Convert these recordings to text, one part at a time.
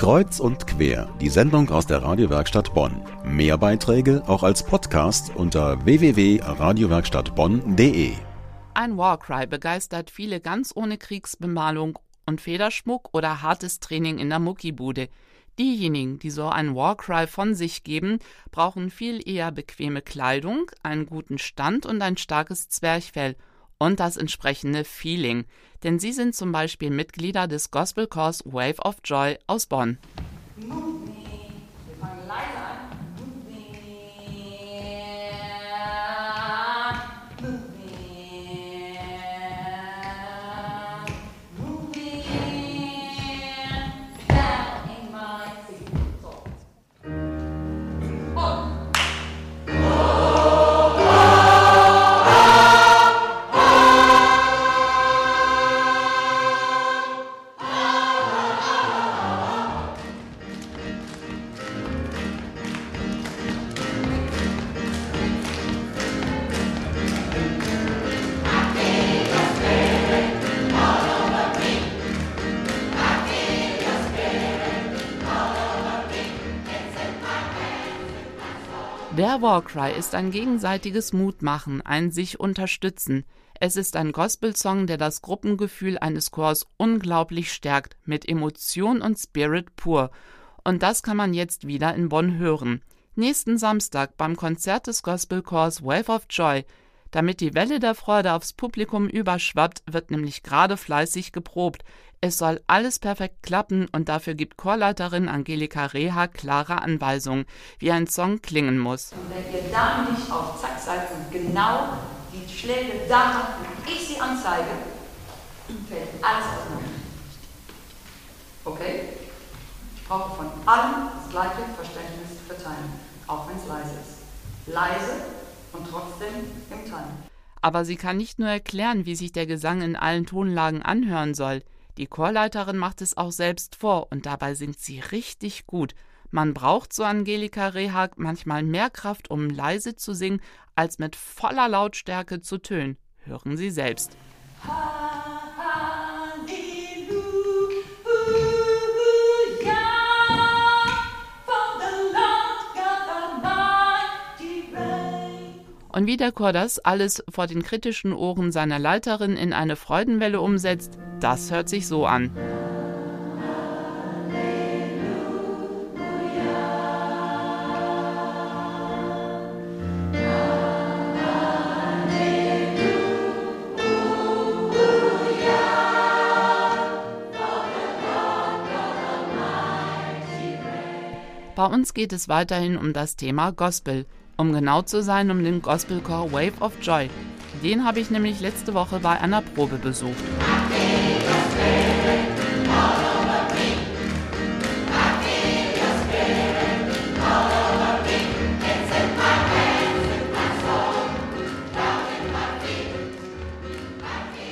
Kreuz und quer, die Sendung aus der Radiowerkstatt Bonn. Mehr Beiträge auch als Podcast unter www.radiowerkstattbonn.de. Ein Warcry begeistert viele ganz ohne Kriegsbemalung und Federschmuck oder hartes Training in der Muckibude. Diejenigen, die so einen Warcry von sich geben, brauchen viel eher bequeme Kleidung, einen guten Stand und ein starkes Zwerchfell und das entsprechende Feeling. Denn sie sind zum Beispiel Mitglieder des Gospelchors Wave of Joy aus Bonn. Der Warcry ist ein gegenseitiges Mutmachen, ein sich unterstützen. Es ist ein Gospelsong, der das Gruppengefühl eines Chors unglaublich stärkt, mit Emotion und Spirit pur. Und das kann man jetzt wieder in Bonn hören. Nächsten Samstag beim Konzert des Gospelchors Wave of Joy. Damit die Welle der Freude aufs Publikum überschwappt, wird nämlich gerade fleißig geprobt. Es soll alles perfekt klappen und dafür gibt Chorleiterin Angelika Reha klare Anweisungen, wie ein Song klingen muss. Und wenn ihr da nicht auf Zack seid und genau die Schläge da habt, und ich sie anzeige, fällt alles auseinander. Okay? Ich brauche von allen das gleiche Verständnis für Teilen, auch wenn es leise ist. Leise und trotzdem im Teilen. Aber sie kann nicht nur erklären, wie sich der Gesang in allen Tonlagen anhören soll. Die Chorleiterin macht es auch selbst vor und dabei singt sie richtig gut. Man braucht so Angelika Rehag manchmal mehr Kraft, um leise zu singen, als mit voller Lautstärke zu tönen. Hören Sie selbst. Und wie der Chor das alles vor den kritischen Ohren seiner Leiterin in eine Freudenwelle umsetzt, das hört sich so an. Bei uns geht es weiterhin um das Thema Gospel. Um genau zu sein, um den Gospelchor Wave of Joy. Den habe ich nämlich letzte Woche bei einer Probe besucht.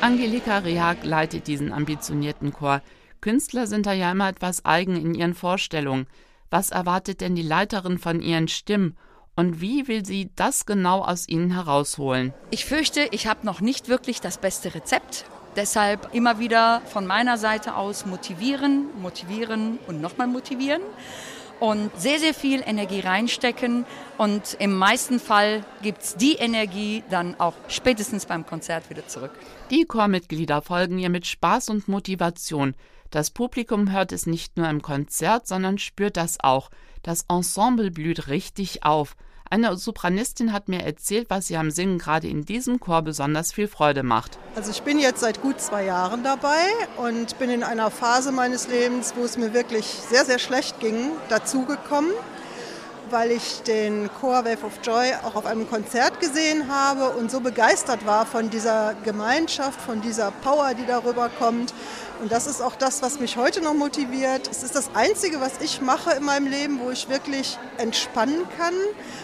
Angelika Rehag leitet diesen ambitionierten Chor. Künstler sind da ja immer etwas eigen in ihren Vorstellungen. Was erwartet denn die Leiterin von ihren Stimmen? Und wie will sie das genau aus ihnen herausholen? Ich fürchte, ich habe noch nicht wirklich das beste Rezept. Deshalb immer wieder von meiner Seite aus motivieren, motivieren und nochmal motivieren und sehr, sehr viel Energie reinstecken. Und im meisten Fall gibt es die Energie dann auch spätestens beim Konzert wieder zurück. Die Chormitglieder folgen ihr mit Spaß und Motivation. Das Publikum hört es nicht nur im Konzert, sondern spürt das auch. Das Ensemble blüht richtig auf. Eine Sopranistin hat mir erzählt, was sie am Singen gerade in diesem Chor besonders viel Freude macht. Also ich bin jetzt seit gut zwei Jahren dabei und bin in einer Phase meines Lebens, wo es mir wirklich sehr, sehr schlecht ging, dazugekommen weil ich den Chor Wave of Joy auch auf einem Konzert gesehen habe und so begeistert war von dieser Gemeinschaft, von dieser Power, die darüber kommt. Und das ist auch das, was mich heute noch motiviert. Es ist das Einzige, was ich mache in meinem Leben, wo ich wirklich entspannen kann,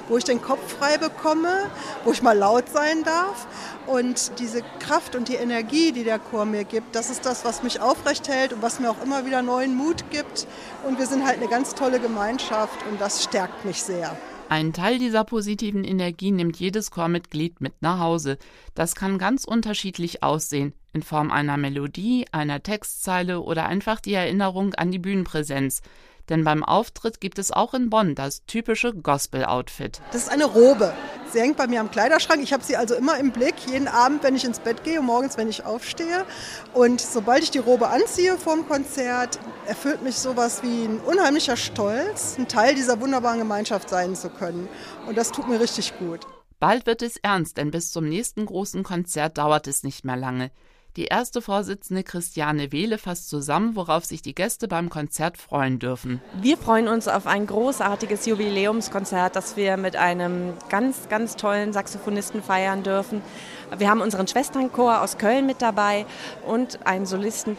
wo ich den Kopf frei bekomme, wo ich mal laut sein darf. Und diese Kraft und die Energie, die der Chor mir gibt, das ist das, was mich aufrecht hält und was mir auch immer wieder neuen Mut gibt. Und wir sind halt eine ganz tolle Gemeinschaft und das stärkt mich sehr. Ein Teil dieser positiven Energie nimmt jedes Chormitglied mit nach Hause. Das kann ganz unterschiedlich aussehen, in Form einer Melodie, einer Textzeile oder einfach die Erinnerung an die Bühnenpräsenz. Denn beim Auftritt gibt es auch in Bonn das typische Gospel-Outfit. Das ist eine Robe. Sie hängt bei mir am Kleiderschrank. Ich habe sie also immer im Blick, jeden Abend, wenn ich ins Bett gehe und morgens, wenn ich aufstehe. Und sobald ich die Robe anziehe vorm Konzert, erfüllt mich sowas wie ein unheimlicher Stolz, ein Teil dieser wunderbaren Gemeinschaft sein zu können. Und das tut mir richtig gut. Bald wird es ernst, denn bis zum nächsten großen Konzert dauert es nicht mehr lange. Die erste Vorsitzende Christiane Wehle fasst zusammen, worauf sich die Gäste beim Konzert freuen dürfen. Wir freuen uns auf ein großartiges Jubiläumskonzert, das wir mit einem ganz, ganz tollen Saxophonisten feiern dürfen. Wir haben unseren Schwesternchor aus Köln mit dabei und einen Solisten.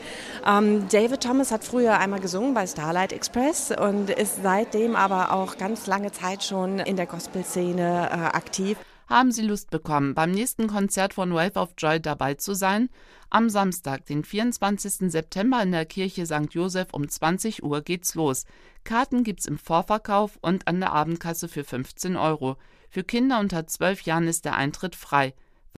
Ähm, David Thomas hat früher einmal gesungen bei Starlight Express und ist seitdem aber auch ganz lange Zeit schon in der Gospelszene äh, aktiv. Haben Sie Lust bekommen, beim nächsten Konzert von Wave of Joy dabei zu sein? Am Samstag, den 24. September in der Kirche St. Joseph um 20 Uhr geht's los. Karten gibt's im Vorverkauf und an der Abendkasse für 15 Euro. Für Kinder unter 12 Jahren ist der Eintritt frei.